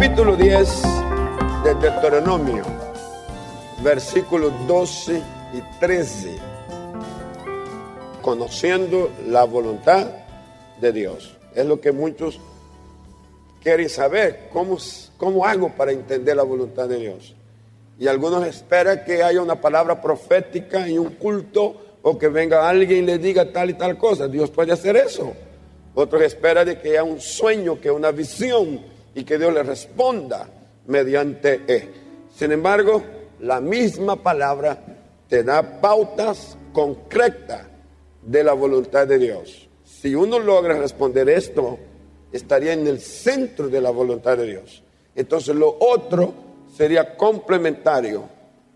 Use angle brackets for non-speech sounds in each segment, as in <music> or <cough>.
capítulo 10 de Deuteronomio, versículos 12 y 13, conociendo la voluntad de Dios. Es lo que muchos quieren saber, ¿cómo, cómo hago para entender la voluntad de Dios? Y algunos esperan que haya una palabra profética y un culto o que venga alguien y le diga tal y tal cosa. Dios puede hacer eso. Otros esperan de que haya un sueño, que una visión y que Dios le responda mediante él. Sin embargo, la misma palabra te da pautas concretas de la voluntad de Dios. Si uno logra responder esto, estaría en el centro de la voluntad de Dios. Entonces lo otro sería complementario.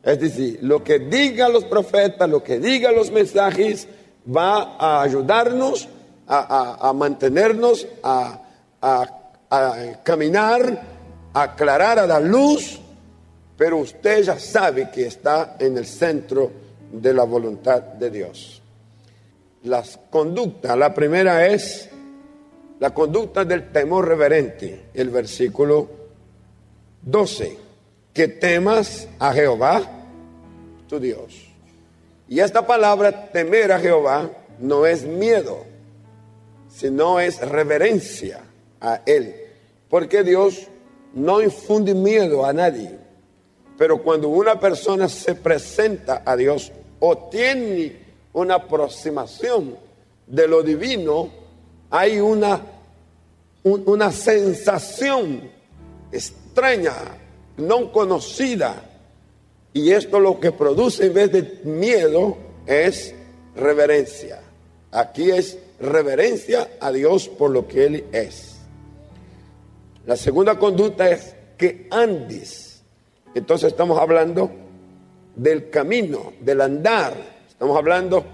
Es decir, lo que digan los profetas, lo que digan los mensajes, va a ayudarnos a, mantenernos, a, a caminar, a aclarar, a dar luz, pero usted ya sabe que está en el centro de la voluntad de Dios. Las conductas, la primera es la conducta del temor reverente, el versículo 12, que temas a Jehová, tu Dios. Y esta palabra temer a Jehová no es miedo, sino es reverencia a Él. Porque Dios no infunde miedo a nadie. Pero cuando una persona se presenta a Dios o tiene una aproximación de lo divino, hay una, una sensación extraña, no conocida. Y esto lo que produce en vez de miedo es reverencia. Aquí es reverencia a Dios por lo que Él es. La segunda conducta es que andes. Entonces estamos hablando del camino, del andar. Estamos hablando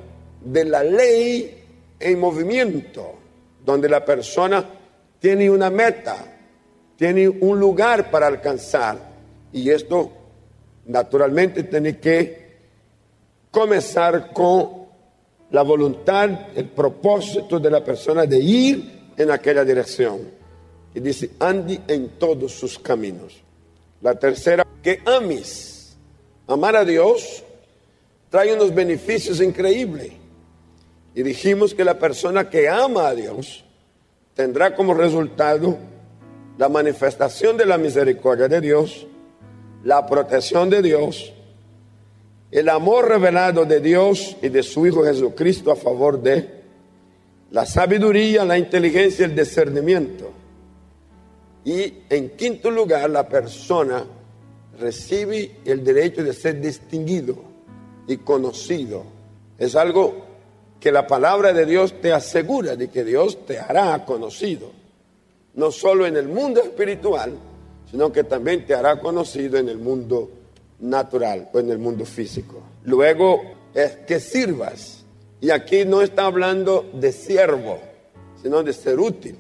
de la ley en movimiento, donde la persona tiene una meta, tiene un lugar para alcanzar. Y esto naturalmente tiene que comenzar con la voluntad, el propósito de la persona de ir en aquella dirección. Y dice, ande en todos sus caminos. La tercera, que ames. Amar a Dios trae unos beneficios increíbles. Y dijimos que la persona que ama a Dios tendrá como resultado la manifestación de la misericordia de Dios, la protección de Dios, el amor revelado de Dios y de su Hijo Jesucristo a favor de la sabiduría, la inteligencia y el discernimiento. Y en quinto lugar, la persona recibe el derecho de ser distinguido y conocido. Es algo que la palabra de Dios te asegura de que Dios te hará conocido, no solo en el mundo espiritual, sino que también te hará conocido en el mundo natural o en el mundo físico. Luego es que sirvas. Y aquí no está hablando de siervo, sino de ser útil.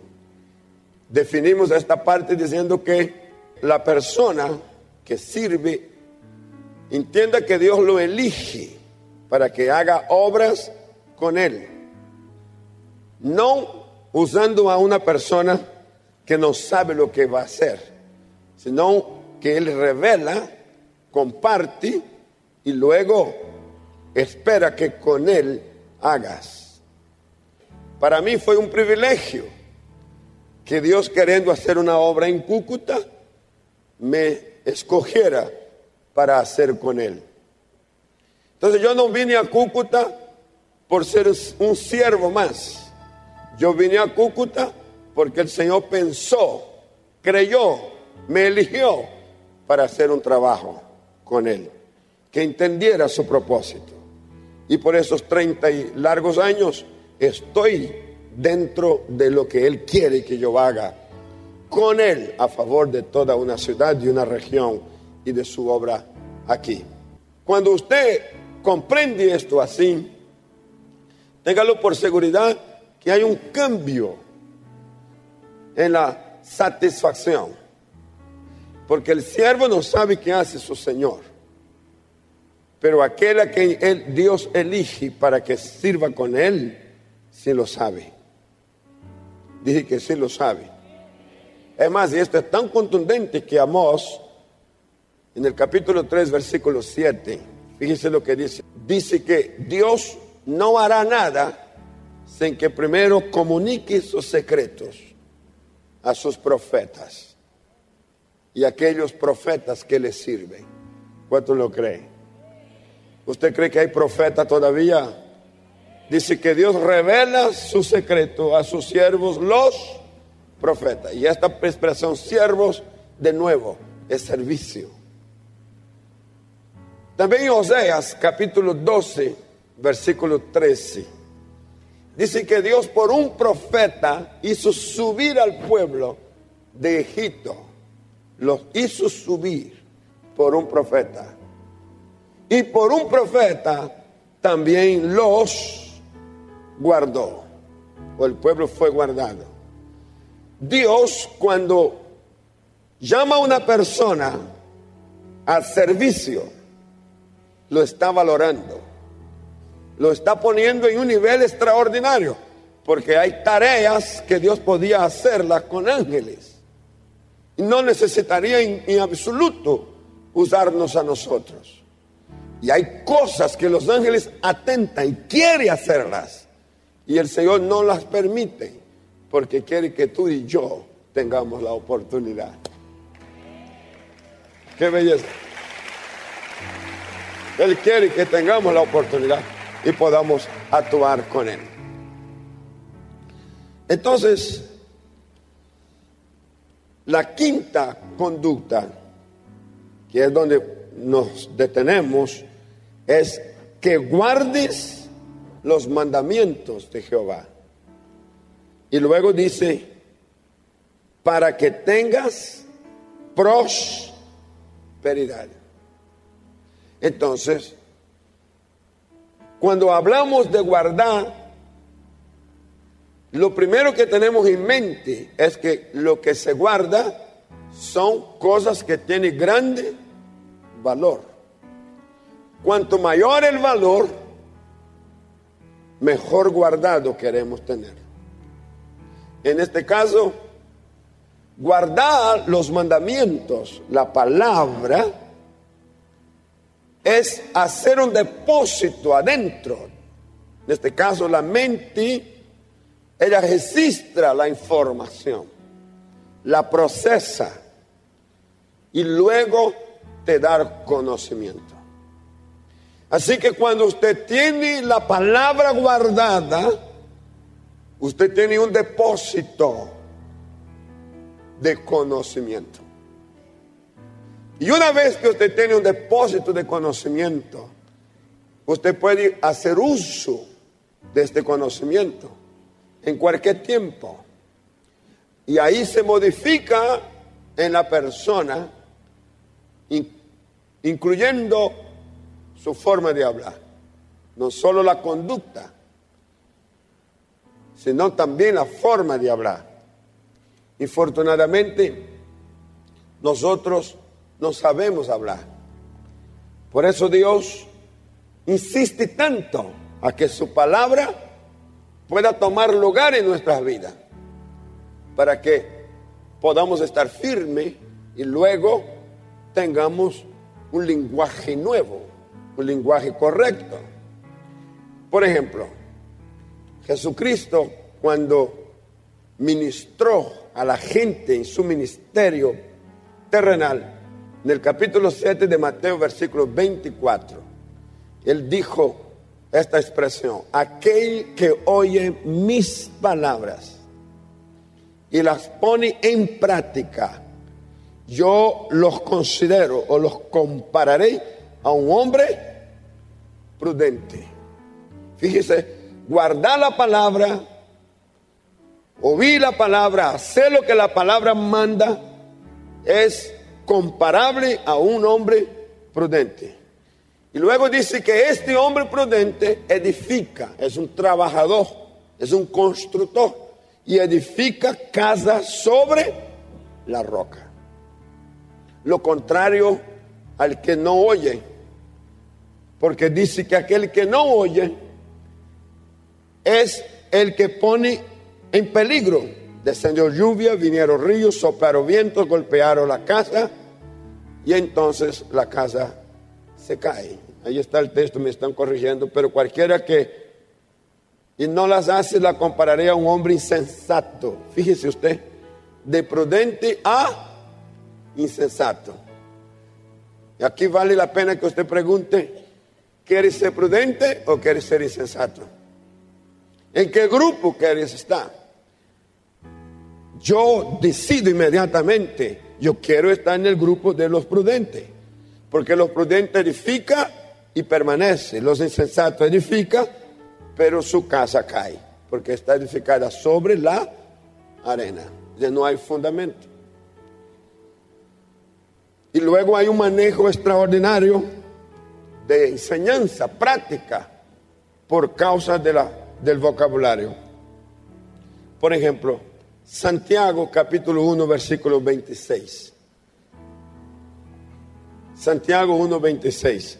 Definimos esta parte diciendo que la persona que sirve entienda que Dios lo elige para que haga obras con él. No usando a una persona que no sabe lo que va a hacer, sino que él revela comparte y luego espera que con él hagas. Para mí fue un privilegio que Dios queriendo hacer una obra en Cúcuta me escogiera para hacer con él. Entonces yo no vine a Cúcuta por ser un siervo más. Yo vine a Cúcuta porque el Señor pensó, creyó, me eligió para hacer un trabajo con Él, que entendiera su propósito. Y por esos 30 y largos años estoy dentro de lo que Él quiere que yo haga con Él a favor de toda una ciudad y una región y de su obra aquí. Cuando usted comprende esto así, téngalo por seguridad que hay un cambio en la satisfacción. Porque el siervo no sabe qué hace su Señor. Pero aquel a quien Dios elige para que sirva con él, sí lo sabe. Dije que sí lo sabe. Es más, esto es tan contundente que Amós, en el capítulo 3, versículo 7, fíjese lo que dice. Dice que Dios no hará nada sin que primero comunique sus secretos a sus profetas y a aquellos profetas que le sirven. ¿Cuánto lo cree? ¿Usted cree que hay profeta todavía? Dice que Dios revela su secreto a sus siervos, los profetas. Y esta expresión, siervos, de nuevo, es servicio. También en Oseas, capítulo 12, versículo 13. Dice que Dios por un profeta hizo subir al pueblo de Egipto. Los hizo subir por un profeta. Y por un profeta también los guardó. O el pueblo fue guardado. Dios cuando llama a una persona al servicio, lo está valorando. Lo está poniendo en un nivel extraordinario. Porque hay tareas que Dios podía hacerlas con ángeles. Y no necesitaría en, en absoluto usarnos a nosotros. Y hay cosas que los ángeles atentan y quiere hacerlas. Y el Señor no las permite porque quiere que tú y yo tengamos la oportunidad. Qué belleza. Él quiere que tengamos la oportunidad y podamos actuar con Él. Entonces, la quinta conducta, que es donde nos detenemos, es que guardes los mandamientos de Jehová. Y luego dice, para que tengas prosperidad. Entonces, cuando hablamos de guardar, lo primero que tenemos en mente es que lo que se guarda son cosas que tienen grande valor. Cuanto mayor el valor, mejor guardado queremos tener. En este caso, guardar los mandamientos, la palabra, es hacer un depósito adentro. En este caso, la mente, ella registra la información, la procesa y luego te dar conocimiento. Así que cuando usted tiene la palabra guardada, usted tiene un depósito de conocimiento. Y una vez que usted tiene un depósito de conocimiento, usted puede hacer uso de este conocimiento en cualquier tiempo. Y ahí se modifica en la persona, incluyendo su forma de hablar. No solo la conducta, sino también la forma de hablar. Infortunadamente, nosotros no sabemos hablar. Por eso Dios insiste tanto a que su palabra pueda tomar lugar en nuestras vidas, para que podamos estar firmes y luego tengamos un lenguaje nuevo, lenguaje correcto. Por ejemplo, Jesucristo cuando ministró a la gente en su ministerio terrenal, en el capítulo 7 de Mateo, versículo 24, él dijo esta expresión, aquel que oye mis palabras y las pone en práctica, yo los considero o los compararé a un hombre prudente. Fíjese, guardar la palabra, oír la palabra, hacer lo que la palabra manda, es comparable a un hombre prudente. Y luego dice que este hombre prudente edifica, es un trabajador, es un constructor y edifica casa sobre la roca. Lo contrario al que no oye, porque dice que aquel que no oye es el que pone en peligro descendió lluvia, vinieron ríos, soplaron vientos, golpearon la casa y entonces la casa se cae. Ahí está el texto, me están corrigiendo, pero cualquiera que y no las hace la compararé a un hombre insensato. Fíjese usted, de prudente a insensato. Y aquí vale la pena que usted pregunte, ¿quieres ser prudente o quieres ser insensato? ¿En qué grupo quieres estar? Yo decido inmediatamente, yo quiero estar en el grupo de los prudentes, porque los prudentes edifican y permanece, los insensatos edifican, pero su casa cae, porque está edificada sobre la arena, ya no hay fundamento. Y luego hay un manejo extraordinario de enseñanza práctica por causa de la, del vocabulario. Por ejemplo, Santiago capítulo 1 versículo 26. Santiago 1, 26.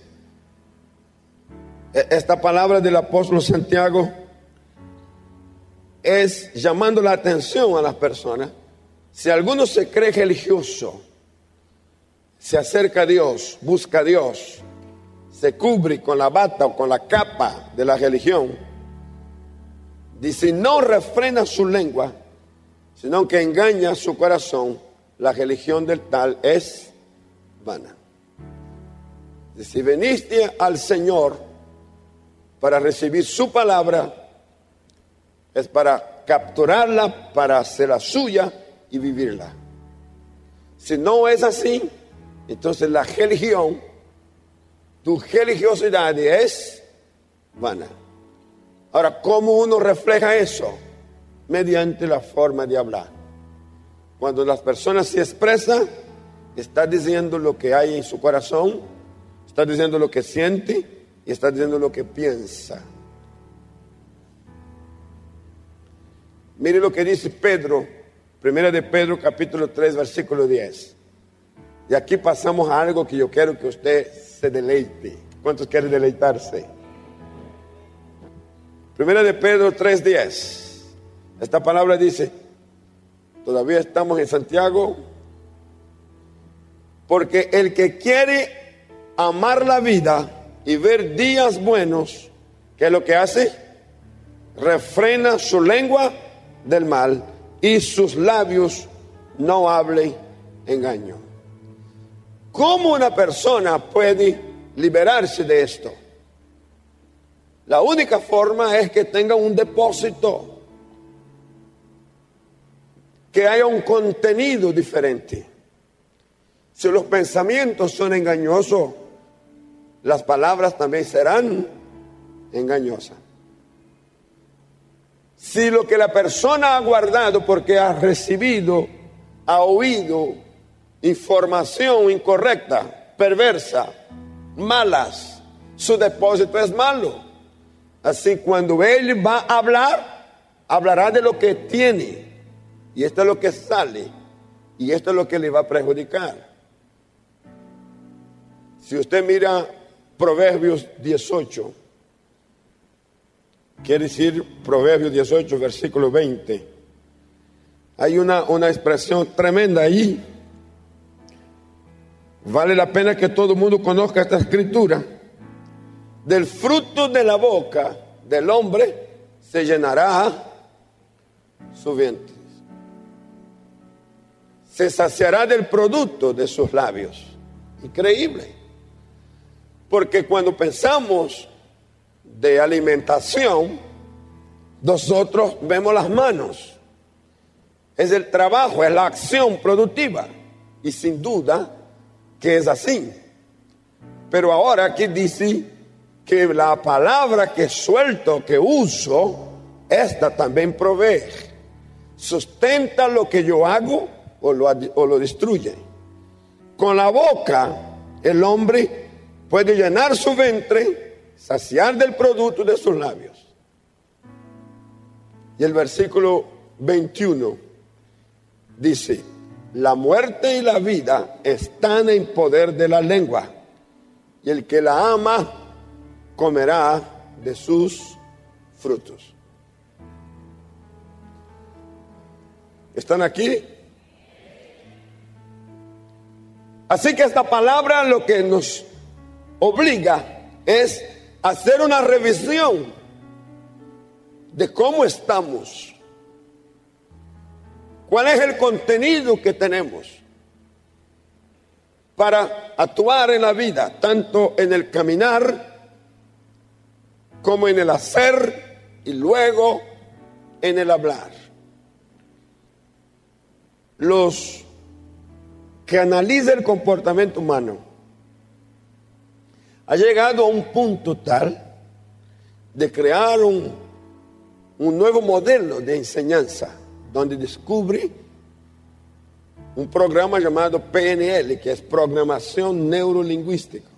E, esta palabra del apóstol Santiago es llamando la atención a las personas. Si alguno se cree religioso, se acerca a Dios, busca a Dios, se cubre con la bata o con la capa de la religión, dice, no refrena su lengua, sino que engaña su corazón, la religión del tal es vana. Si veniste al Señor para recibir su palabra, es para capturarla, para hacerla suya y vivirla. Si no es así, entonces la religión, tu religiosidad es vana. Ahora, ¿cómo uno refleja eso? Mediante la forma de hablar. Cuando las personas se expresan, está diciendo lo que hay en su corazón, está diciendo lo que siente y está diciendo lo que piensa. Mire lo que dice Pedro, primera de Pedro capítulo 3 versículo 10. Y aquí pasamos a algo que yo quiero que usted se deleite. ¿Cuántos quieren deleitarse? Primera de Pedro 3:10. Esta palabra dice, todavía estamos en Santiago, porque el que quiere amar la vida y ver días buenos, ¿qué es lo que hace? Refrena su lengua del mal y sus labios no hablen engaño. ¿Cómo una persona puede liberarse de esto? La única forma es que tenga un depósito, que haya un contenido diferente. Si los pensamientos son engañosos, las palabras también serán engañosas. Si lo que la persona ha guardado porque ha recibido, ha oído, información incorrecta, perversa, malas, su depósito es malo. Así cuando él va a hablar, hablará de lo que tiene. Y esto es lo que sale. Y esto es lo que le va a perjudicar. Si usted mira Proverbios 18, quiere decir Proverbios 18, versículo 20, hay una, una expresión tremenda ahí Vale la pena que todo el mundo conozca esta escritura. Del fruto de la boca del hombre se llenará su vientre. Se saciará del producto de sus labios. Increíble. Porque cuando pensamos de alimentación, nosotros vemos las manos. Es el trabajo, es la acción productiva. Y sin duda, que es así. Pero ahora aquí dice que la palabra que suelto, que uso, esta también provee. Sustenta lo que yo hago o lo, o lo destruye. Con la boca el hombre puede llenar su ventre, saciar del producto de sus labios. Y el versículo 21 dice, la muerte y la vida están en poder de la lengua, y el que la ama comerá de sus frutos. ¿Están aquí? Así que esta palabra lo que nos obliga es hacer una revisión de cómo estamos. ¿Cuál es el contenido que tenemos para actuar en la vida, tanto en el caminar como en el hacer y luego en el hablar? Los que analizan el comportamiento humano ha llegado a un punto tal de crear un, un nuevo modelo de enseñanza donde descubre un programa llamado PNL, que es Programación Neurolingüística.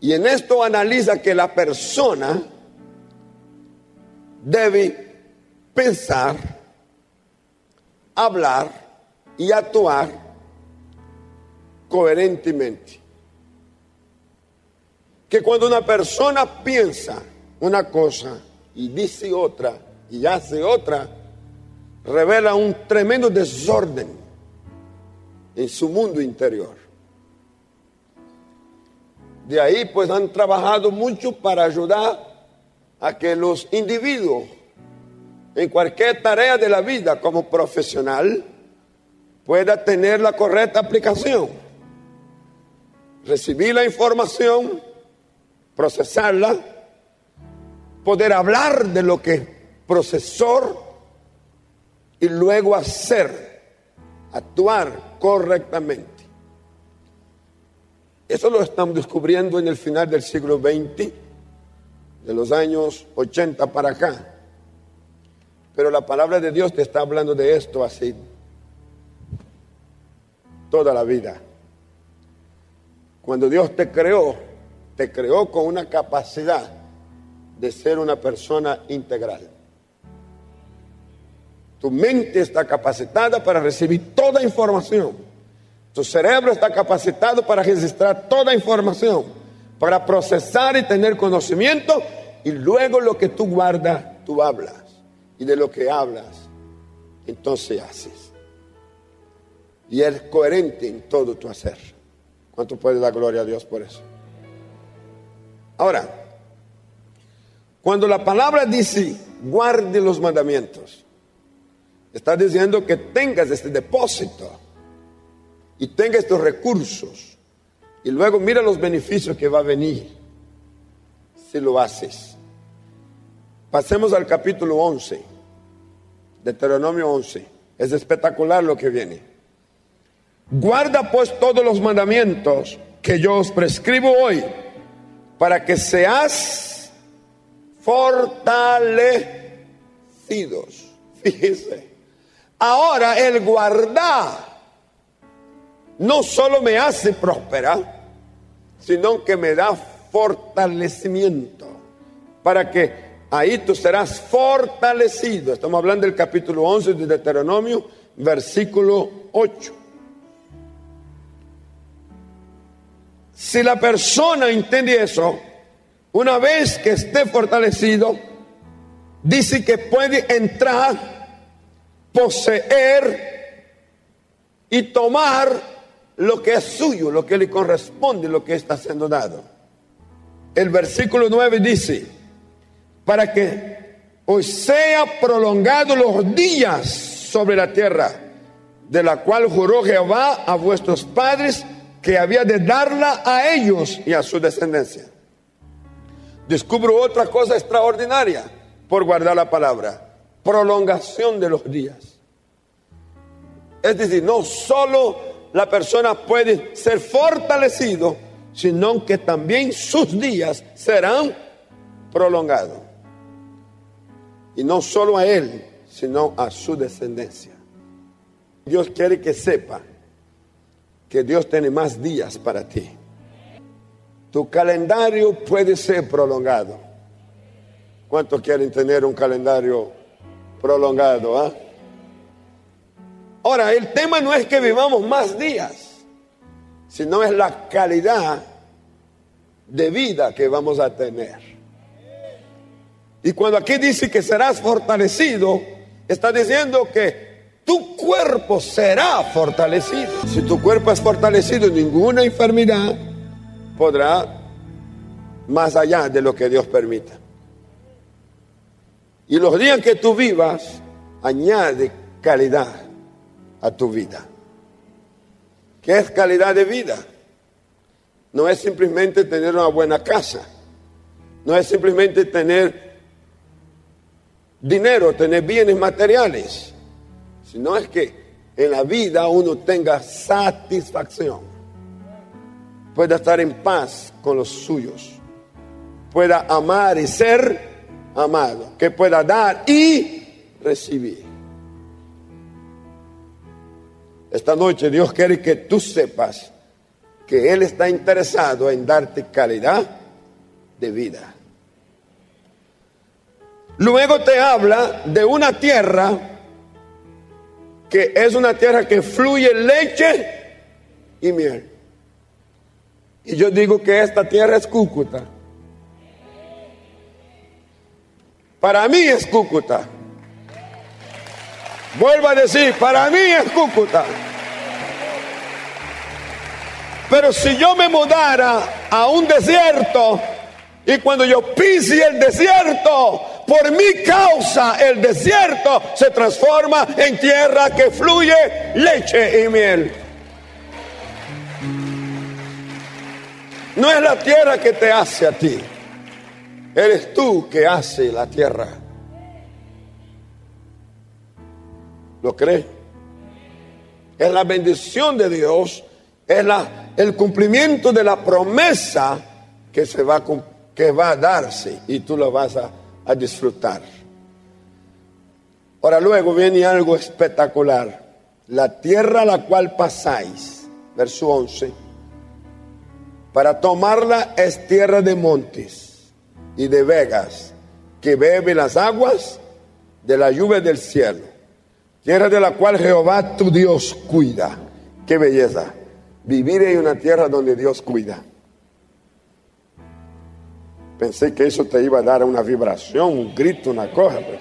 Y en esto analiza que la persona debe pensar, hablar y actuar coherentemente. Que cuando una persona piensa una cosa y dice otra y hace otra, revela un tremendo desorden en su mundo interior. De ahí pues han trabajado mucho para ayudar a que los individuos en cualquier tarea de la vida como profesional pueda tener la correcta aplicación, recibir la información, procesarla, poder hablar de lo que procesor y luego hacer, actuar correctamente. Eso lo estamos descubriendo en el final del siglo XX, de los años 80 para acá. Pero la palabra de Dios te está hablando de esto así toda la vida. Cuando Dios te creó, te creó con una capacidad de ser una persona integral. Tu mente está capacitada para recibir toda información. Tu cerebro está capacitado para registrar toda información, para procesar y tener conocimiento y luego lo que tú guardas, tú hablas. Y de lo que hablas, entonces haces. Y eres coherente en todo tu hacer. ¿Cuánto puedes dar gloria a Dios por eso? Ahora, cuando la palabra dice, guarde los mandamientos, Está diciendo que tengas este depósito y tengas estos recursos. Y luego mira los beneficios que va a venir si lo haces. Pasemos al capítulo 11, Deuteronomio 11. Es espectacular lo que viene. Guarda pues todos los mandamientos que yo os prescribo hoy para que seas fortalecidos. <laughs> Fíjese. Ahora el guardar no solo me hace prosperar, sino que me da fortalecimiento para que ahí tú serás fortalecido. Estamos hablando del capítulo 11 de Deuteronomio, versículo 8. Si la persona entiende eso, una vez que esté fortalecido, dice que puede entrar poseer y tomar lo que es suyo, lo que le corresponde, lo que está siendo dado. El versículo 9 dice, para que os sea prolongado los días sobre la tierra, de la cual juró Jehová a vuestros padres que había de darla a ellos y a su descendencia. Descubro otra cosa extraordinaria por guardar la palabra prolongación de los días. Es decir, no solo la persona puede ser fortalecido, sino que también sus días serán prolongados. Y no solo a él, sino a su descendencia. Dios quiere que sepa que Dios tiene más días para ti. Tu calendario puede ser prolongado. ¿Cuántos quieren tener un calendario prolongado. ¿ah? Ahora, el tema no es que vivamos más días, sino es la calidad de vida que vamos a tener. Y cuando aquí dice que serás fortalecido, Está diciendo que tu cuerpo será fortalecido. Si tu cuerpo es fortalecido, ninguna enfermedad podrá más allá de lo que Dios permita. Y los días que tú vivas, añade calidad a tu vida. ¿Qué es calidad de vida? No es simplemente tener una buena casa. No es simplemente tener dinero, tener bienes materiales. Sino es que en la vida uno tenga satisfacción. Pueda estar en paz con los suyos. Pueda amar y ser amado, que pueda dar y recibir. Esta noche Dios quiere que tú sepas que Él está interesado en darte calidad de vida. Luego te habla de una tierra que es una tierra que fluye leche y miel. Y yo digo que esta tierra es Cúcuta. Para mí es Cúcuta. Vuelvo a decir, para mí es Cúcuta. Pero si yo me mudara a un desierto y cuando yo pise el desierto, por mi causa el desierto se transforma en tierra que fluye leche y miel. No es la tierra que te hace a ti. Eres tú que hace la tierra. ¿Lo crees? Es la bendición de Dios, es la, el cumplimiento de la promesa que, se va, que va a darse y tú lo vas a, a disfrutar. Ahora luego viene algo espectacular. La tierra a la cual pasáis, verso 11, para tomarla es tierra de montes y de vegas, que bebe las aguas de la lluvia del cielo. Tierra de la cual Jehová tu Dios cuida. Qué belleza. Vivir en una tierra donde Dios cuida. Pensé que eso te iba a dar una vibración, un grito, una cosa. Pues.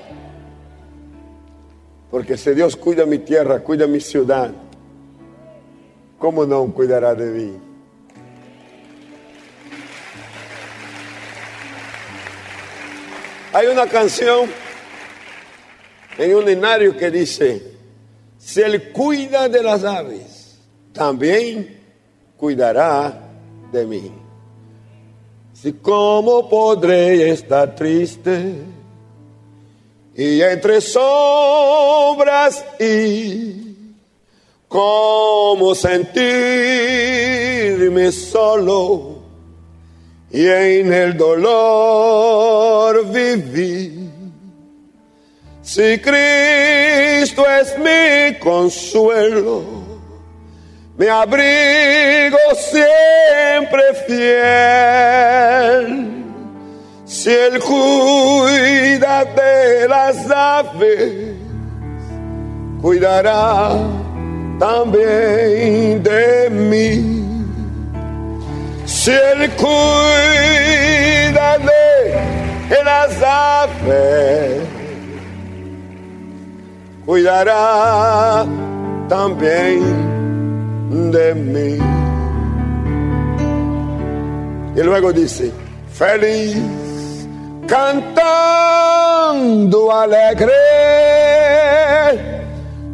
Porque si Dios cuida mi tierra, cuida mi ciudad, ¿cómo no cuidará de mí? Hay una canción en un escenario que dice, si Él cuida de las aves, también cuidará de mí. Si cómo podré estar triste y entre sombras y cómo sentirme solo y en el dolor viví. Si Cristo es mi consuelo, mi abrigo siempre fiel. Si Él cuida de las aves, cuidará también de mí si Él cuida de las aves, cuidará también de mí. Y luego dice, feliz, cantando alegre,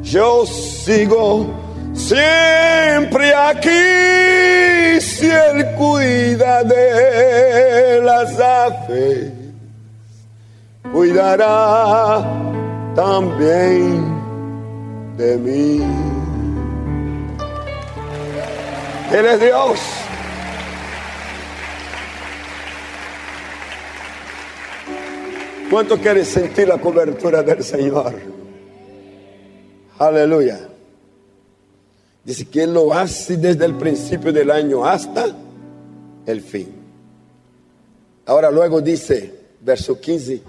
yo sigo siempre aquí si Él cuida de las aves, cuidará también de mí. Él es Dios. ¿Cuánto quieres sentir la cobertura del Señor? Aleluya. Dice que Él lo hace desde el principio del año hasta el fin. Ahora luego dice, verso 15,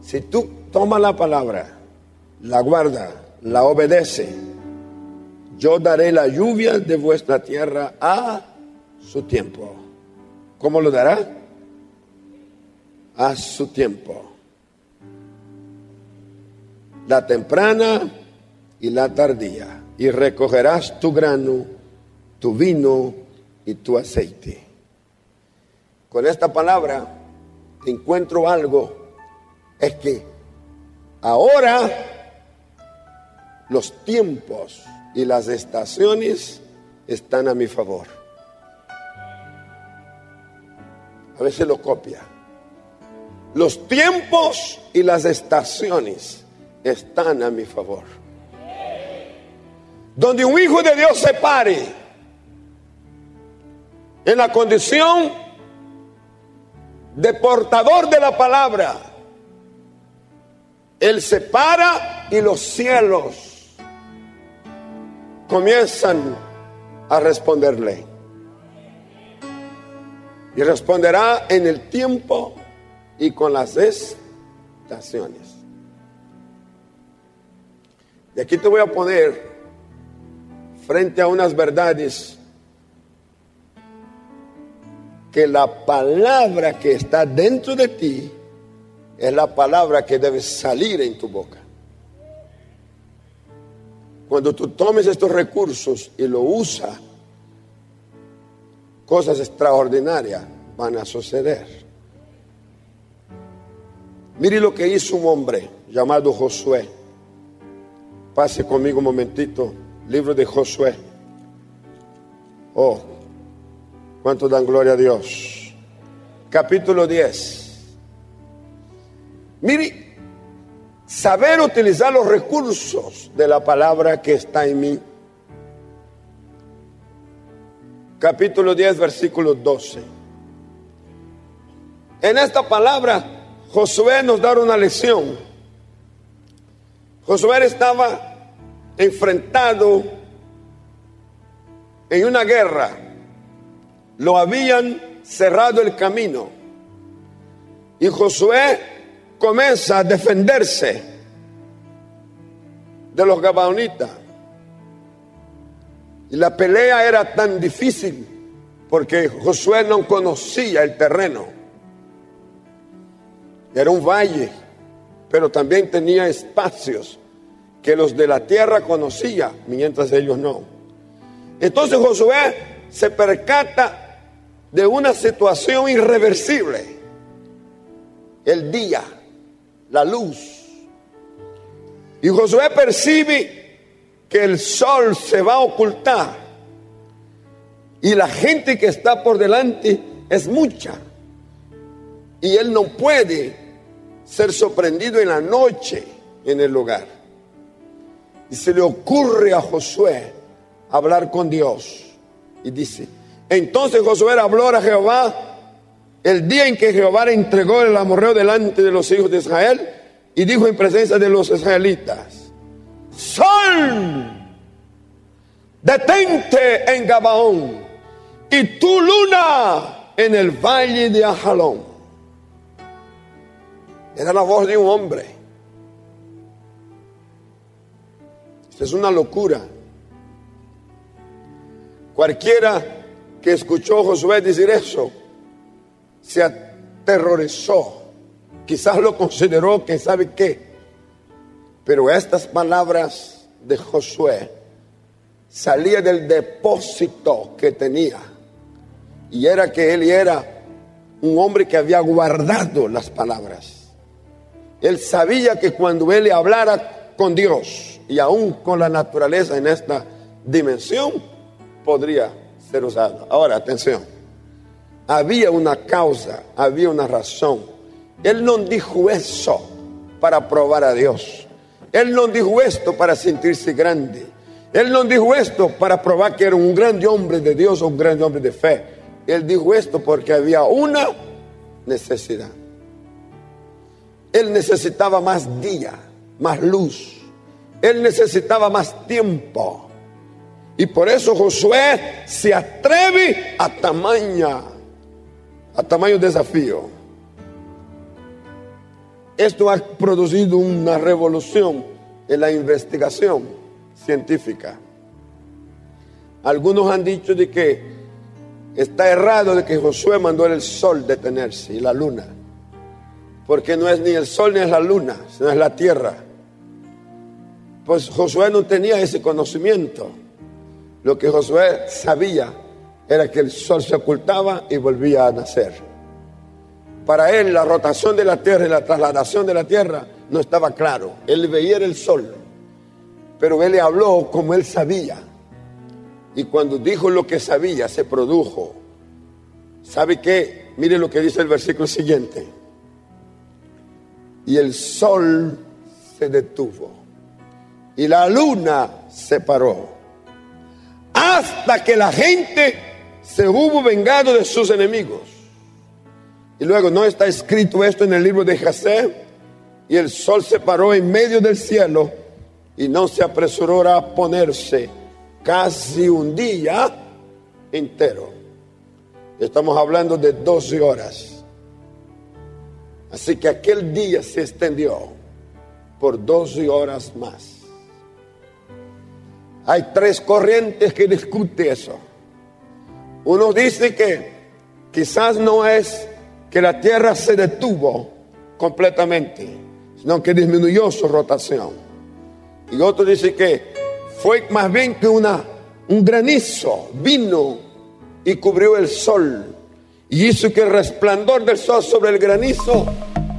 si tú tomas la palabra, la guarda, la obedece, yo daré la lluvia de vuestra tierra a su tiempo. ¿Cómo lo dará? A su tiempo. la temprana y la tardía, y recogerás tu grano, tu vino y tu aceite. Con esta palabra encuentro algo, es que ahora los tiempos y las estaciones están a mi favor. A veces lo copia. Los tiempos y las estaciones están a mi favor. Donde un hijo de Dios se pare en la condición de portador de la palabra, él se para y los cielos comienzan a responderle. Y responderá en el tiempo y con las estaciones. Y aquí te voy a poner frente a unas verdades que la palabra que está dentro de ti es la palabra que debe salir en tu boca. Cuando tú tomes estos recursos y lo usas, cosas extraordinarias van a suceder. Mire lo que hizo un hombre llamado Josué. Pase conmigo un momentito. Libro de Josué. Oh, cuánto dan gloria a Dios. Capítulo 10. Mire, saber utilizar los recursos de la palabra que está en mí. Capítulo 10, versículo 12. En esta palabra Josué nos da una lección. Josué estaba enfrentado en una guerra. Lo habían cerrado el camino. Y Josué comienza a defenderse de los gabaonitas. Y la pelea era tan difícil porque Josué no conocía el terreno. Era un valle, pero también tenía espacios que los de la tierra conocía, mientras ellos no. Entonces Josué se percata de una situación irreversible. El día, la luz. Y Josué percibe que el sol se va a ocultar y la gente que está por delante es mucha. Y él no puede ser sorprendido en la noche en el lugar. Y se le ocurre a Josué hablar con Dios. Y dice, entonces Josué habló a Jehová el día en que Jehová le entregó el amorreo delante de los hijos de Israel y dijo en presencia de los israelitas, Sol, detente en Gabaón y tu luna en el valle de Ajalón. Era la voz de un hombre. Es una locura. Cualquiera que escuchó a Josué decir eso se aterrorizó. Quizás lo consideró que sabe qué. Pero estas palabras de Josué salían del depósito que tenía. Y era que él era un hombre que había guardado las palabras. Él sabía que cuando él hablara con Dios y aún con la naturaleza en esta dimensión, podría ser usado. Ahora, atención. Había una causa, había una razón. Él no dijo eso para probar a Dios. Él no dijo esto para sentirse grande. Él no dijo esto para probar que era un grande hombre de Dios o un grande hombre de fe. Él dijo esto porque había una necesidad. Él necesitaba más día, más luz. Él necesitaba más tiempo. Y por eso Josué se atreve a tamaña, a tamaño desafío. Esto ha producido una revolución en la investigación científica. Algunos han dicho de que está errado de que Josué mandó el sol detenerse y la luna porque no es ni el sol ni la luna, sino es la tierra. Pues Josué no tenía ese conocimiento. Lo que Josué sabía era que el sol se ocultaba y volvía a nacer. Para él la rotación de la tierra y la trasladación de la tierra no estaba claro. Él veía el sol, pero él le habló como él sabía. Y cuando dijo lo que sabía, se produjo. ¿Sabe qué? Mire lo que dice el versículo siguiente. Y el sol se detuvo y la luna se paró hasta que la gente se hubo vengado de sus enemigos. Y luego no está escrito esto en el libro de Jasé. Y el sol se paró en medio del cielo y no se apresuró a ponerse casi un día entero. Estamos hablando de 12 horas. Así que aquel día se extendió por 12 horas más. Hay tres corrientes que discuten eso. Uno dice que quizás no es que la Tierra se detuvo completamente, sino que disminuyó su rotación. Y otro dice que fue más bien que una, un granizo vino y cubrió el sol y hizo que el resplandor del sol sobre el granizo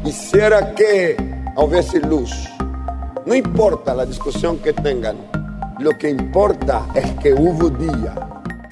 hiciera que hubiese luz. No importa la discusión que tengan, lo que importa es que hubo día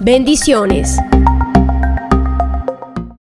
Bendiciones.